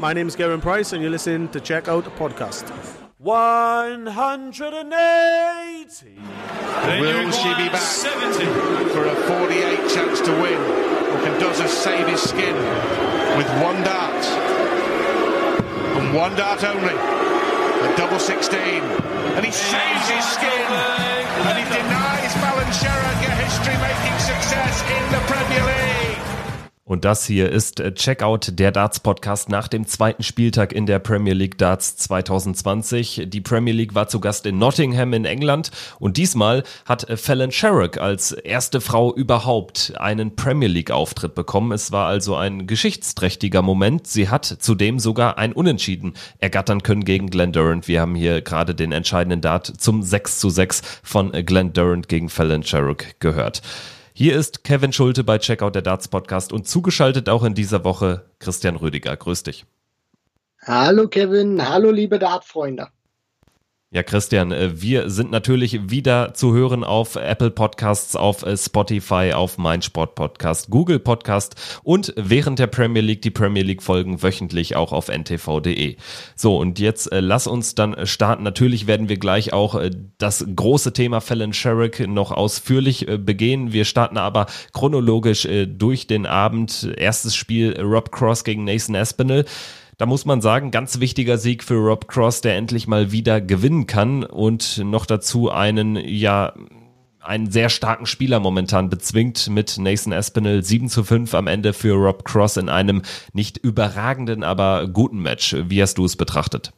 My name is Gavin Price, and you're listening to Check Out the Podcast. 180. Will she be back 70. for a 48 chance to win? Or can Dozer save his skin with one dart? And one dart only. A double 16. And he saves his skin. And he denies Balanchera a history-making success in the Premier League. Und das hier ist äh, Checkout, der Darts-Podcast nach dem zweiten Spieltag in der Premier League Darts 2020. Die Premier League war zu Gast in Nottingham in England und diesmal hat äh, Fallon Sherrock als erste Frau überhaupt einen Premier League-Auftritt bekommen. Es war also ein geschichtsträchtiger Moment. Sie hat zudem sogar ein Unentschieden ergattern können gegen Glenn Durant. Wir haben hier gerade den entscheidenden Dart zum 6 zu 6 von äh, Glenn Durant gegen Fallon Sherrock gehört. Hier ist Kevin Schulte bei Checkout der Darts Podcast und zugeschaltet auch in dieser Woche Christian Rüdiger. Grüß dich. Hallo Kevin, hallo liebe Dartfreunde. Ja, Christian, äh, wir sind natürlich wieder zu hören auf Apple Podcasts, auf äh, Spotify, auf Mindsport Podcast, Google Podcast und während der Premier League die Premier League Folgen wöchentlich auch auf ntv.de. So, und jetzt äh, lass uns dann starten. Natürlich werden wir gleich auch das große Thema Fallon Sherrick noch ausführlich begehen. Wir starten aber chronologisch durch den Abend. Erstes Spiel Rob Cross gegen Nathan Aspinall. Da muss man sagen, ganz wichtiger Sieg für Rob Cross, der endlich mal wieder gewinnen kann und noch dazu einen, ja, einen sehr starken Spieler momentan bezwingt mit Nathan Aspinall 7 zu 5 am Ende für Rob Cross in einem nicht überragenden, aber guten Match. Wie hast du es betrachtet?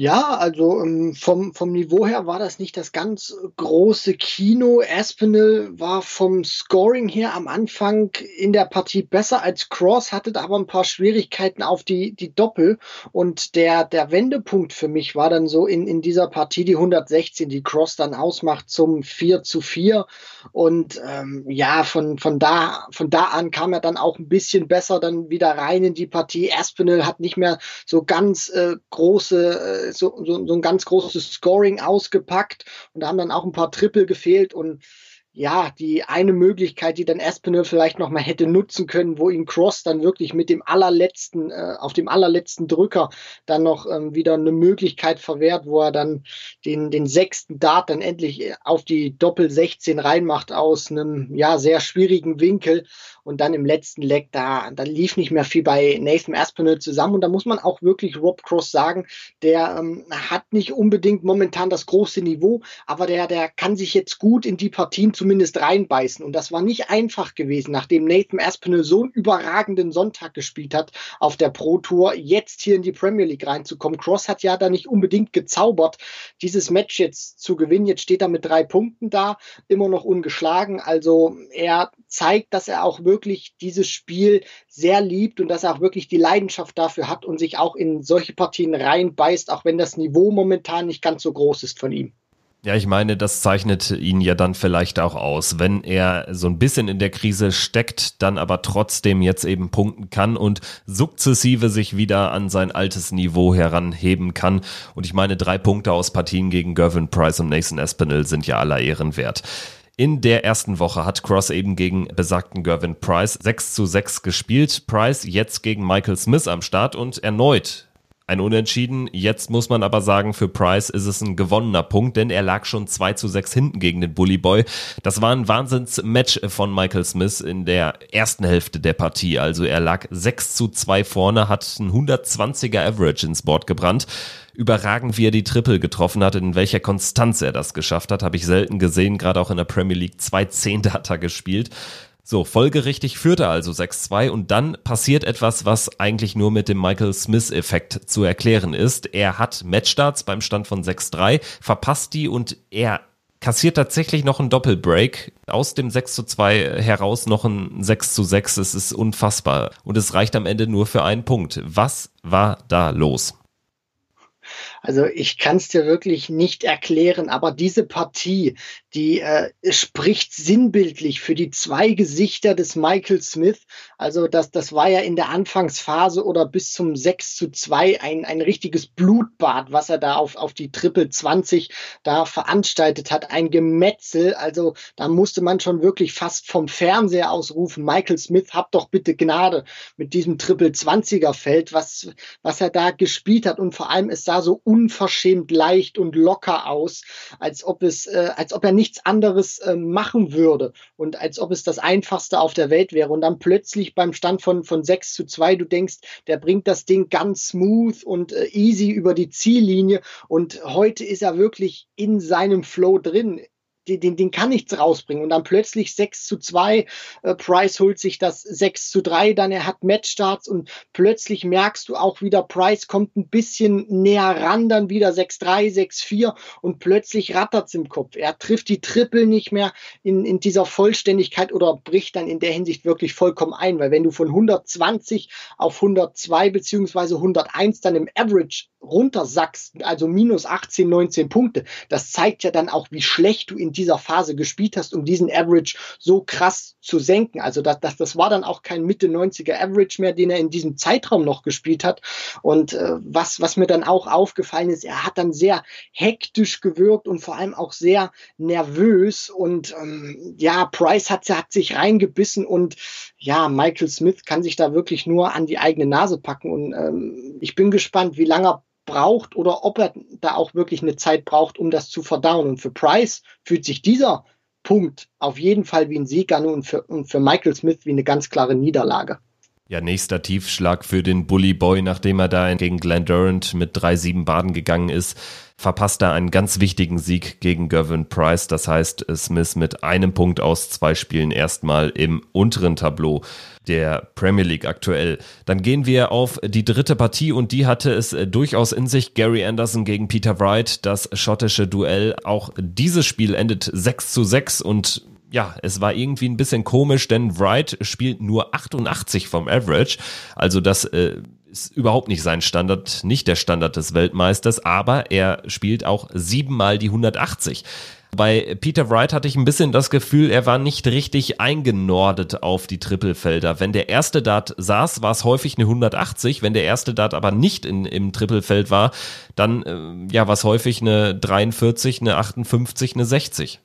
Ja, also ähm, vom, vom Niveau her war das nicht das ganz große Kino. Aspinall war vom Scoring her am Anfang in der Partie besser als Cross, hatte aber ein paar Schwierigkeiten auf die, die Doppel. Und der, der Wendepunkt für mich war dann so in, in dieser Partie die 116, die Cross dann ausmacht zum 4 zu 4. Und ähm, ja, von, von, da, von da an kam er dann auch ein bisschen besser dann wieder rein in die Partie. Aspinall hat nicht mehr so ganz äh, große äh, so, so, so ein ganz großes Scoring ausgepackt und da haben dann auch ein paar Triple gefehlt und ja, die eine Möglichkeit, die dann Espinel vielleicht noch mal hätte nutzen können, wo ihn Cross dann wirklich mit dem allerletzten, äh, auf dem allerletzten Drücker dann noch ähm, wieder eine Möglichkeit verwehrt, wo er dann den, den sechsten Dart dann endlich äh, auf die Doppel 16 reinmacht aus einem, ja, sehr schwierigen Winkel und dann im letzten Leg, da, da lief nicht mehr viel bei Nathan Aspinall zusammen. Und da muss man auch wirklich Rob Cross sagen, der ähm, hat nicht unbedingt momentan das große Niveau, aber der, der kann sich jetzt gut in die Partien zumindest reinbeißen. Und das war nicht einfach gewesen, nachdem Nathan Aspinall so einen überragenden Sonntag gespielt hat auf der Pro Tour, jetzt hier in die Premier League reinzukommen. Cross hat ja da nicht unbedingt gezaubert, dieses Match jetzt zu gewinnen. Jetzt steht er mit drei Punkten da, immer noch ungeschlagen. Also er zeigt, dass er auch wirklich dieses Spiel sehr liebt und dass er auch wirklich die Leidenschaft dafür hat und sich auch in solche Partien reinbeißt, auch wenn das Niveau momentan nicht ganz so groß ist von ihm. Ja, ich meine, das zeichnet ihn ja dann vielleicht auch aus, wenn er so ein bisschen in der Krise steckt, dann aber trotzdem jetzt eben punkten kann und sukzessive sich wieder an sein altes Niveau heranheben kann. Und ich meine, drei Punkte aus Partien gegen Gervin Price und Nathan Espinel sind ja aller Ehren wert. In der ersten Woche hat Cross eben gegen besagten Gervin Price 6 zu 6 gespielt. Price jetzt gegen Michael Smith am Start und erneut ein Unentschieden. Jetzt muss man aber sagen, für Price ist es ein gewonnener Punkt, denn er lag schon 2 zu 6 hinten gegen den Bully Boy. Das war ein Wahnsinns-Match von Michael Smith in der ersten Hälfte der Partie. Also er lag 6 zu 2 vorne, hat ein 120er Average ins Board gebrannt überragend, wie er die Triple getroffen hat, in welcher Konstanz er das geschafft hat, habe ich selten gesehen, gerade auch in der Premier League. Zwei Zehnte hat er gespielt. So, folgerichtig führt er also 6-2 und dann passiert etwas, was eigentlich nur mit dem Michael Smith-Effekt zu erklären ist. Er hat Matchstarts beim Stand von 6-3, verpasst die und er kassiert tatsächlich noch einen Doppelbreak. Aus dem 6 zu 2 heraus noch ein 6 zu 6. Es ist unfassbar. Und es reicht am Ende nur für einen Punkt. Was war da los? Also ich kann es dir wirklich nicht erklären, aber diese Partie, die äh, spricht sinnbildlich für die zwei Gesichter des Michael Smith. Also das, das war ja in der Anfangsphase oder bis zum 6 zu 2 ein, ein richtiges Blutbad, was er da auf, auf die Triple 20 da veranstaltet hat. Ein Gemetzel. Also da musste man schon wirklich fast vom Fernseher ausrufen, Michael Smith, hab doch bitte Gnade mit diesem Triple 20er Feld, was, was er da gespielt hat. Und vor allem, es sah so unverschämt leicht und locker aus, als ob es, äh, als ob er nichts anderes äh, machen würde und als ob es das einfachste auf der Welt wäre. Und dann plötzlich beim Stand von, von 6 zu 2, du denkst, der bringt das Ding ganz smooth und äh, easy über die Ziellinie. Und heute ist er wirklich in seinem Flow drin den, den kann nichts rausbringen. Und dann plötzlich 6 zu 2, äh, Price holt sich das 6 zu 3, dann er hat Matchstarts und plötzlich merkst du auch wieder, Price kommt ein bisschen näher ran, dann wieder 6-3, 6-4 und plötzlich rattert's im Kopf. Er trifft die Triple nicht mehr in, in dieser Vollständigkeit oder bricht dann in der Hinsicht wirklich vollkommen ein, weil wenn du von 120 auf 102 beziehungsweise 101 dann im Average runtersackst, also minus 18, 19 Punkte, das zeigt ja dann auch, wie schlecht du in dieser Phase gespielt hast, um diesen Average so krass zu senken. Also das, das, das war dann auch kein Mitte 90er Average mehr, den er in diesem Zeitraum noch gespielt hat. Und äh, was, was mir dann auch aufgefallen ist, er hat dann sehr hektisch gewirkt und vor allem auch sehr nervös. Und ähm, ja, Price hat, hat sich reingebissen und ja, Michael Smith kann sich da wirklich nur an die eigene Nase packen. Und ähm, ich bin gespannt, wie lange braucht oder ob er da auch wirklich eine Zeit braucht, um das zu verdauen. Und für Price fühlt sich dieser Punkt auf jeden Fall wie ein Sieg an und für, und für Michael Smith wie eine ganz klare Niederlage. Ja, nächster Tiefschlag für den Bully Boy, nachdem er da gegen Glenn Durant mit 3-7 Baden gegangen ist verpasst er einen ganz wichtigen Sieg gegen Gervin Price. Das heißt, Smith mit einem Punkt aus zwei Spielen erstmal im unteren Tableau der Premier League aktuell. Dann gehen wir auf die dritte Partie und die hatte es durchaus in sich. Gary Anderson gegen Peter Wright, das schottische Duell. Auch dieses Spiel endet 6 zu 6 und ja, es war irgendwie ein bisschen komisch, denn Wright spielt nur 88 vom Average. Also das äh, ist überhaupt nicht sein Standard, nicht der Standard des Weltmeisters, aber er spielt auch siebenmal die 180. Bei Peter Wright hatte ich ein bisschen das Gefühl, er war nicht richtig eingenordet auf die Trippelfelder. Wenn der erste Dart saß, war es häufig eine 180. Wenn der erste Dart aber nicht in, im Trippelfeld war, dann äh, ja, war es häufig eine 43, eine 58, eine 60.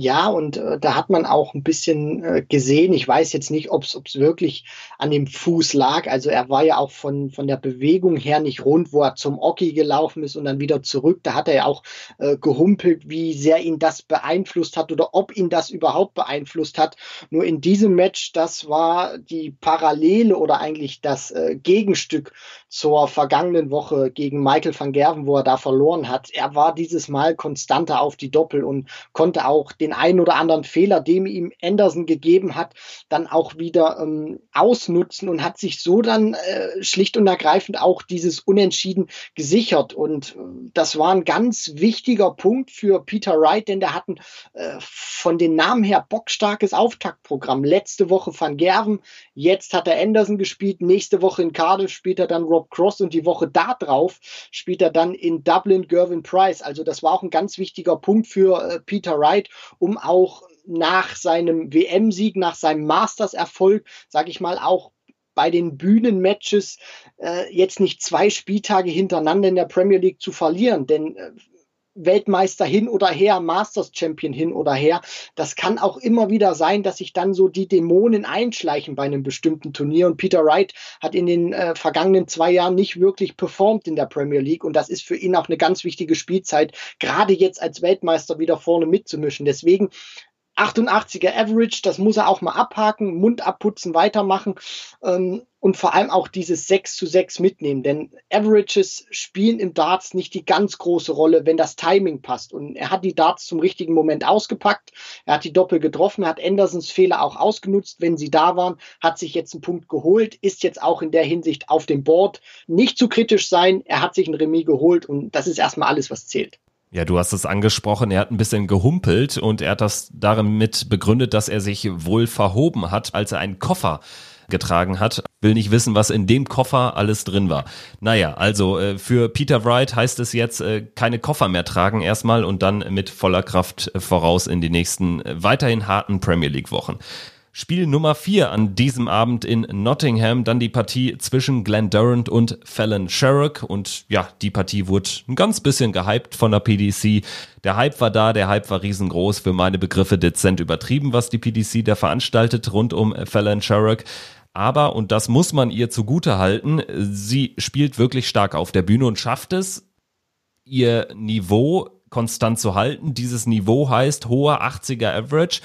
Ja, und äh, da hat man auch ein bisschen äh, gesehen, ich weiß jetzt nicht, ob es wirklich an dem Fuß lag. Also er war ja auch von, von der Bewegung her nicht rund, wo er zum Oki gelaufen ist und dann wieder zurück. Da hat er ja auch äh, gehumpelt, wie sehr ihn das beeinflusst hat oder ob ihn das überhaupt beeinflusst hat. Nur in diesem Match, das war die Parallele oder eigentlich das äh, Gegenstück zur vergangenen Woche gegen Michael van Gerven, wo er da verloren hat. Er war dieses Mal konstanter auf die Doppel und konnte auch den einen oder anderen Fehler, den ihm Anderson gegeben hat, dann auch wieder ähm, ausnutzen und hat sich so dann äh, schlicht und ergreifend auch dieses Unentschieden gesichert. Und äh, das war ein ganz wichtiger Punkt für Peter Wright, denn der hat ein äh, von den Namen her bockstarkes Auftaktprogramm. Letzte Woche Van Gerven, jetzt hat er Anderson gespielt, nächste Woche in Cardiff spielt er dann Rob Cross und die Woche da drauf spielt er dann in Dublin Gervin Price. Also das war auch ein ganz wichtiger Punkt für äh, Peter Wright, um auch nach seinem WM-Sieg, nach seinem Masters-Erfolg, sage ich mal, auch bei den Bühnenmatches äh, jetzt nicht zwei Spieltage hintereinander in der Premier League zu verlieren. Denn äh, Weltmeister hin oder her, Masters Champion hin oder her. Das kann auch immer wieder sein, dass sich dann so die Dämonen einschleichen bei einem bestimmten Turnier. Und Peter Wright hat in den äh, vergangenen zwei Jahren nicht wirklich performt in der Premier League. Und das ist für ihn auch eine ganz wichtige Spielzeit, gerade jetzt als Weltmeister wieder vorne mitzumischen. Deswegen 88er Average, das muss er auch mal abhaken, Mund abputzen, weitermachen ähm, und vor allem auch dieses 6 zu 6 mitnehmen, denn Averages spielen im Darts nicht die ganz große Rolle, wenn das Timing passt und er hat die Darts zum richtigen Moment ausgepackt, er hat die Doppel getroffen, er hat Andersons Fehler auch ausgenutzt, wenn sie da waren, hat sich jetzt einen Punkt geholt, ist jetzt auch in der Hinsicht auf dem Board, nicht zu kritisch sein, er hat sich ein Remis geholt und das ist erstmal alles, was zählt. Ja, du hast es angesprochen, er hat ein bisschen gehumpelt und er hat das damit begründet, dass er sich wohl verhoben hat, als er einen Koffer getragen hat. will nicht wissen, was in dem Koffer alles drin war. Naja, also äh, für Peter Wright heißt es jetzt äh, keine Koffer mehr tragen erstmal und dann mit voller Kraft voraus in die nächsten äh, weiterhin harten Premier League Wochen. Spiel Nummer 4 an diesem Abend in Nottingham, dann die Partie zwischen Glenn Durant und Fallon Sherrock und ja, die Partie wurde ein ganz bisschen gehypt von der PDC. Der Hype war da, der Hype war riesengroß, für meine Begriffe dezent übertrieben, was die PDC da veranstaltet rund um Fallon Sherrock. Aber, und das muss man ihr zugute halten, sie spielt wirklich stark auf der Bühne und schafft es, ihr Niveau konstant zu halten. Dieses Niveau heißt hoher 80er Average.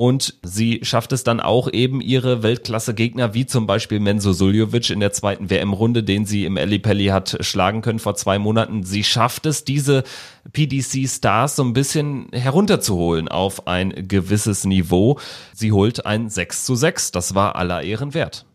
Und sie schafft es dann auch eben ihre Weltklasse-Gegner, wie zum Beispiel Menzo Suljovic in der zweiten WM-Runde, den sie im Pelli hat schlagen können vor zwei Monaten. Sie schafft es, diese PDC-Stars so ein bisschen herunterzuholen auf ein gewisses Niveau. Sie holt ein 6 zu 6. Das war aller Ehren wert.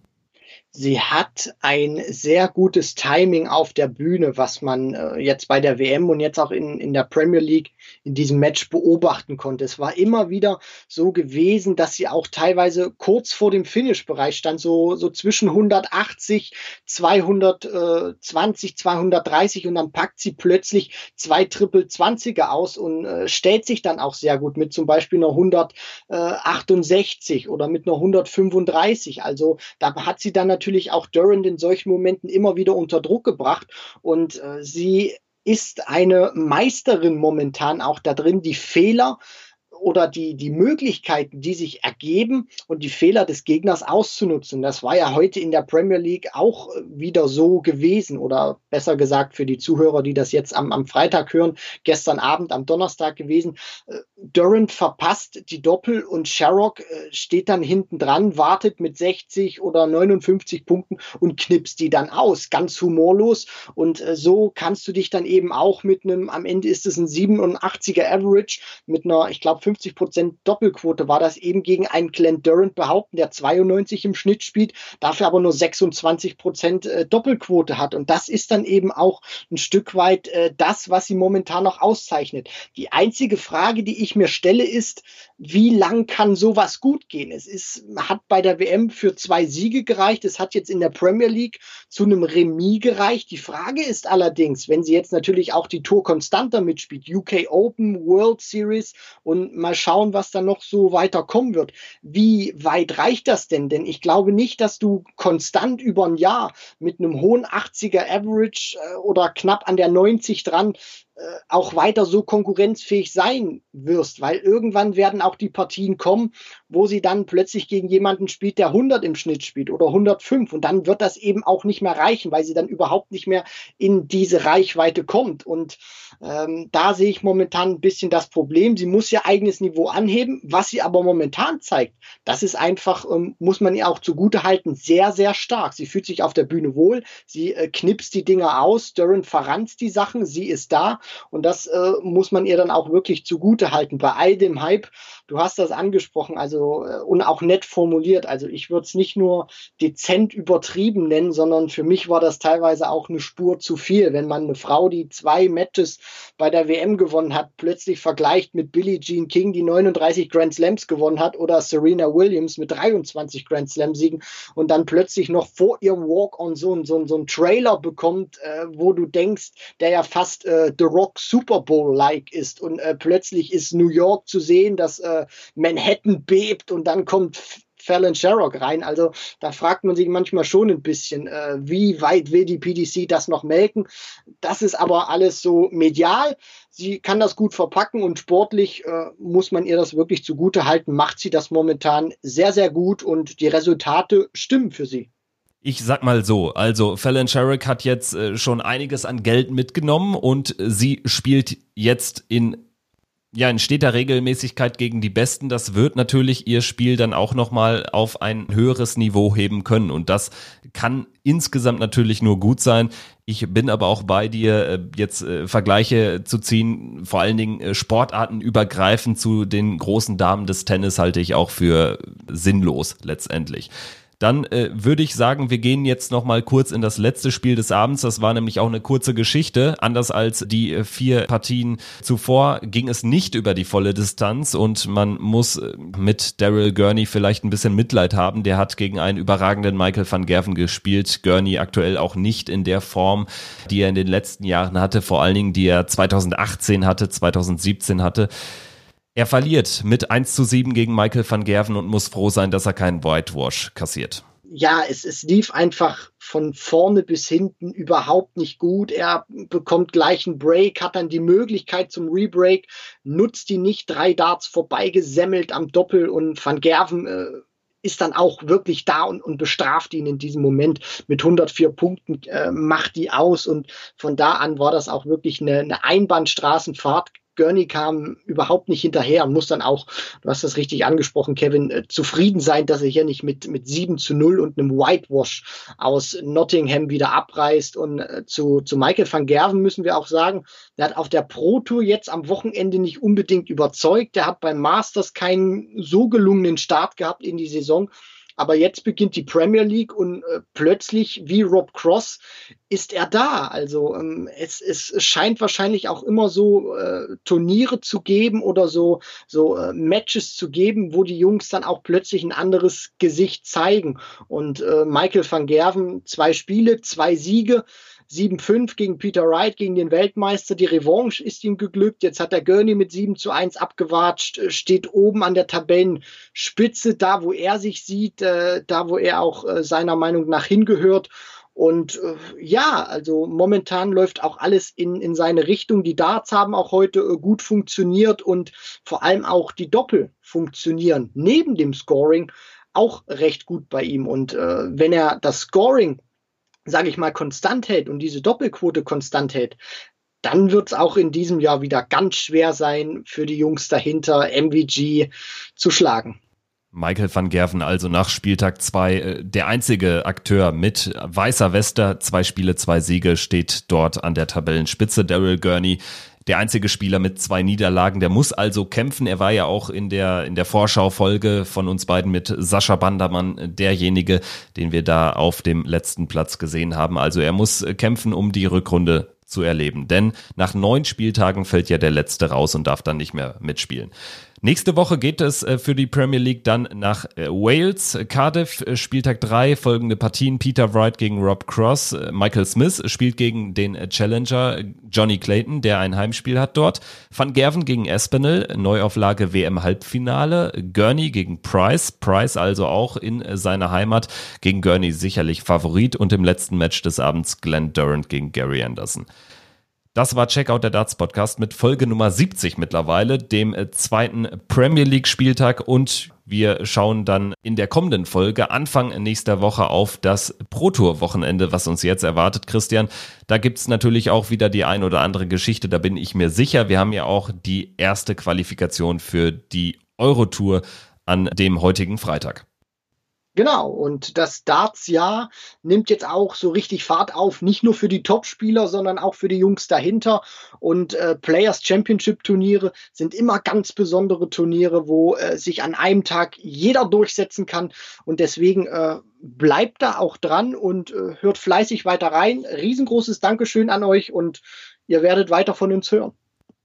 Sie hat ein sehr gutes Timing auf der Bühne, was man äh, jetzt bei der WM und jetzt auch in, in der Premier League in diesem Match beobachten konnte. Es war immer wieder so gewesen, dass sie auch teilweise kurz vor dem Finish-Bereich stand, so, so zwischen 180, 220, 230 und dann packt sie plötzlich zwei Triple 20er aus und äh, stellt sich dann auch sehr gut mit zum Beispiel einer 168 oder mit einer 135. Also da hat sie dann natürlich natürlich auch Durant in solchen Momenten immer wieder unter Druck gebracht. Und äh, sie ist eine Meisterin momentan auch da drin, die Fehler oder die, die Möglichkeiten, die sich ergeben und die Fehler des Gegners auszunutzen. Das war ja heute in der Premier League auch wieder so gewesen oder besser gesagt für die Zuhörer, die das jetzt am, am Freitag hören, gestern Abend am Donnerstag gewesen. Äh, Durant verpasst die Doppel und Sherrock äh, steht dann hinten dran, wartet mit 60 oder 59 Punkten und knipst die dann aus, ganz humorlos. Und äh, so kannst du dich dann eben auch mit einem, am Ende ist es ein 87er Average mit einer, ich glaube, 50 Prozent Doppelquote war das eben gegen einen Glenn Durant behaupten, der 92 im Schnitt spielt, dafür aber nur 26 Prozent äh, Doppelquote hat. Und das ist dann eben auch ein Stück weit äh, das, was sie momentan noch auszeichnet. Die einzige Frage, die ich mir stelle, ist, wie lang kann sowas gut gehen? Es ist, hat bei der WM für zwei Siege gereicht. Es hat jetzt in der Premier League zu einem Remis gereicht. Die Frage ist allerdings, wenn sie jetzt natürlich auch die Tour konstanter mitspielt, UK Open, World Series und mal schauen, was da noch so weiter kommen wird. Wie weit reicht das denn? Denn ich glaube nicht, dass du konstant über ein Jahr mit einem hohen 80er Average äh, oder knapp an der 90 dran auch weiter so konkurrenzfähig sein wirst, weil irgendwann werden auch die Partien kommen, wo sie dann plötzlich gegen jemanden spielt, der 100 im Schnitt spielt oder 105 und dann wird das eben auch nicht mehr reichen, weil sie dann überhaupt nicht mehr in diese Reichweite kommt. Und ähm, da sehe ich momentan ein bisschen das Problem. Sie muss ihr eigenes Niveau anheben, was sie aber momentan zeigt, das ist einfach, ähm, muss man ihr auch zugute halten, sehr, sehr stark. Sie fühlt sich auf der Bühne wohl, sie äh, knipst die Dinger aus, Durant verranzt die Sachen, sie ist da und das äh, muss man ihr dann auch wirklich zugute halten. Bei all dem Hype, du hast das angesprochen, also äh, und auch nett formuliert. Also ich würde es nicht nur dezent übertrieben nennen, sondern für mich war das teilweise auch eine Spur zu viel, wenn man eine Frau, die zwei Matches bei der WM gewonnen hat, plötzlich vergleicht mit Billie Jean King, die 39 Grand Slams gewonnen hat, oder Serena Williams mit 23 Grand Slam Siegen und dann plötzlich noch vor ihrem Walk-on so, so, so einen Trailer bekommt, äh, wo du denkst, der ja fast äh, The Rock Super Bowl-like ist und äh, plötzlich ist New York zu sehen, dass äh, Manhattan bebt und dann kommt Fallon Sherrock rein. Also da fragt man sich manchmal schon ein bisschen, äh, wie weit will die PDC das noch melken. Das ist aber alles so medial. Sie kann das gut verpacken und sportlich äh, muss man ihr das wirklich zugute halten. Macht sie das momentan sehr, sehr gut und die Resultate stimmen für sie. Ich sag mal so, also Fallon Sherrick hat jetzt äh, schon einiges an Geld mitgenommen und sie spielt jetzt in ja, in steter Regelmäßigkeit gegen die Besten, das wird natürlich ihr Spiel dann auch nochmal auf ein höheres Niveau heben können. Und das kann insgesamt natürlich nur gut sein. Ich bin aber auch bei dir, äh, jetzt äh, Vergleiche zu ziehen, vor allen Dingen äh, Sportarten übergreifend zu den großen Damen des Tennis halte ich auch für sinnlos letztendlich. Dann äh, würde ich sagen, wir gehen jetzt noch mal kurz in das letzte Spiel des Abends. Das war nämlich auch eine kurze Geschichte. Anders als die äh, vier Partien zuvor ging es nicht über die volle Distanz und man muss äh, mit Daryl Gurney vielleicht ein bisschen Mitleid haben. Der hat gegen einen überragenden Michael van Gerven gespielt. Gurney aktuell auch nicht in der Form, die er in den letzten Jahren hatte, vor allen Dingen die er 2018 hatte, 2017 hatte. Er verliert mit 1 zu 7 gegen Michael van Gerven und muss froh sein, dass er keinen Whitewash kassiert. Ja, es, es lief einfach von vorne bis hinten überhaupt nicht gut. Er bekommt gleich einen Break, hat dann die Möglichkeit zum Rebreak, nutzt die nicht, drei Darts vorbeigesemmelt am Doppel und Van Gerven äh, ist dann auch wirklich da und, und bestraft ihn in diesem Moment mit 104 Punkten, äh, macht die aus und von da an war das auch wirklich eine, eine Einbahnstraßenfahrt Gurney kam überhaupt nicht hinterher und muss dann auch, du hast das richtig angesprochen, Kevin, äh, zufrieden sein, dass er hier nicht mit, mit 7 zu 0 und einem Whitewash aus Nottingham wieder abreißt. Und äh, zu, zu Michael van Gerven müssen wir auch sagen, der hat auf der Pro Tour jetzt am Wochenende nicht unbedingt überzeugt. Der hat beim Masters keinen so gelungenen Start gehabt in die Saison. Aber jetzt beginnt die Premier League und äh, plötzlich, wie Rob Cross, ist er da. Also ähm, es, es scheint wahrscheinlich auch immer so äh, Turniere zu geben oder so, so äh, Matches zu geben, wo die Jungs dann auch plötzlich ein anderes Gesicht zeigen. Und äh, Michael van Gerven, zwei Spiele, zwei Siege. 7-5 gegen Peter Wright, gegen den Weltmeister. Die Revanche ist ihm geglückt. Jetzt hat der Gurney mit 7 zu 1 abgewatscht, äh, steht oben an der Tabellenspitze, da wo er sich sieht, äh, da wo er auch äh, seiner Meinung nach hingehört. Und äh, ja, also momentan läuft auch alles in, in seine Richtung. Die Darts haben auch heute äh, gut funktioniert und vor allem auch die Doppel funktionieren neben dem Scoring auch recht gut bei ihm. Und äh, wenn er das Scoring sage ich mal, konstant hält und diese Doppelquote konstant hält, dann wird es auch in diesem Jahr wieder ganz schwer sein, für die Jungs dahinter MVG zu schlagen. Michael van Gerven also nach Spieltag 2 äh, der einzige Akteur mit weißer Weste, zwei Spiele, zwei Siege, steht dort an der Tabellenspitze. Daryl Gurney der einzige Spieler mit zwei Niederlagen. Der muss also kämpfen. Er war ja auch in der, in der Vorschaufolge von uns beiden mit Sascha Bandermann derjenige, den wir da auf dem letzten Platz gesehen haben. Also er muss kämpfen, um die Rückrunde zu erleben. Denn nach neun Spieltagen fällt ja der letzte raus und darf dann nicht mehr mitspielen. Nächste Woche geht es äh, für die Premier League dann nach äh, Wales. Cardiff, äh, Spieltag 3, folgende Partien. Peter Wright gegen Rob Cross. Michael Smith spielt gegen den Challenger Johnny Clayton, der ein Heimspiel hat dort. Van Gerven gegen Espinel, Neuauflage WM-Halbfinale. Gurney gegen Price. Price also auch in seiner Heimat. Gegen Gurney sicherlich Favorit. Und im letzten Match des Abends Glenn Durant gegen Gary Anderson. Das war Checkout der Darts Podcast mit Folge Nummer 70 mittlerweile, dem äh, zweiten Premier League Spieltag und wir schauen dann in der kommenden Folge Anfang nächster Woche auf das Pro Tour Wochenende, was uns jetzt erwartet, Christian. Da gibt's natürlich auch wieder die ein oder andere Geschichte, da bin ich mir sicher. Wir haben ja auch die erste Qualifikation für die Eurotour an dem heutigen Freitag. Genau, und das Darts-Jahr nimmt jetzt auch so richtig Fahrt auf, nicht nur für die Top-Spieler, sondern auch für die Jungs dahinter. Und äh, Players Championship-Turniere sind immer ganz besondere Turniere, wo äh, sich an einem Tag jeder durchsetzen kann. Und deswegen äh, bleibt da auch dran und äh, hört fleißig weiter rein. Riesengroßes Dankeschön an euch und ihr werdet weiter von uns hören.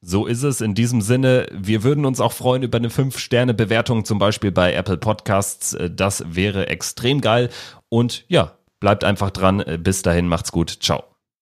So ist es in diesem Sinne. Wir würden uns auch freuen über eine 5-Sterne-Bewertung, zum Beispiel bei Apple Podcasts. Das wäre extrem geil. Und ja, bleibt einfach dran. Bis dahin, macht's gut. Ciao.